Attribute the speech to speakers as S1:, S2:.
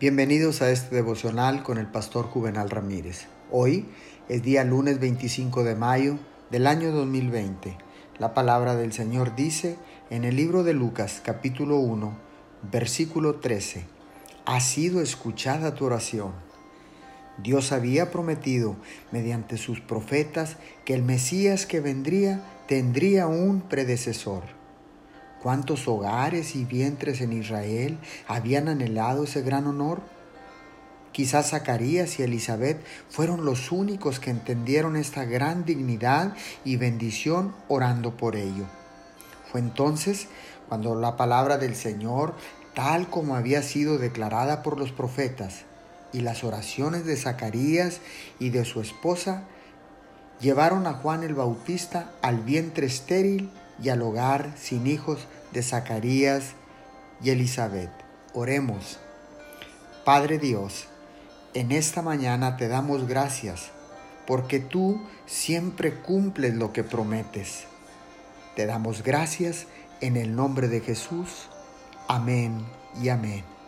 S1: Bienvenidos a este devocional con el pastor Juvenal Ramírez. Hoy es día lunes 25 de mayo del año 2020. La palabra del Señor dice en el libro de Lucas capítulo 1, versículo 13, Ha sido escuchada tu oración. Dios había prometido mediante sus profetas que el Mesías que vendría tendría un predecesor ¿Cuántos hogares y vientres en Israel habían anhelado ese gran honor? Quizás Zacarías y Elizabeth fueron los únicos que entendieron esta gran dignidad y bendición orando por ello. Fue entonces cuando la palabra del Señor, tal como había sido declarada por los profetas, y las oraciones de Zacarías y de su esposa, llevaron a Juan el Bautista al vientre estéril y al hogar sin hijos de Zacarías y Elizabeth. Oremos. Padre Dios, en esta mañana te damos gracias porque tú siempre cumples lo que prometes. Te damos gracias en el nombre de Jesús. Amén y amén.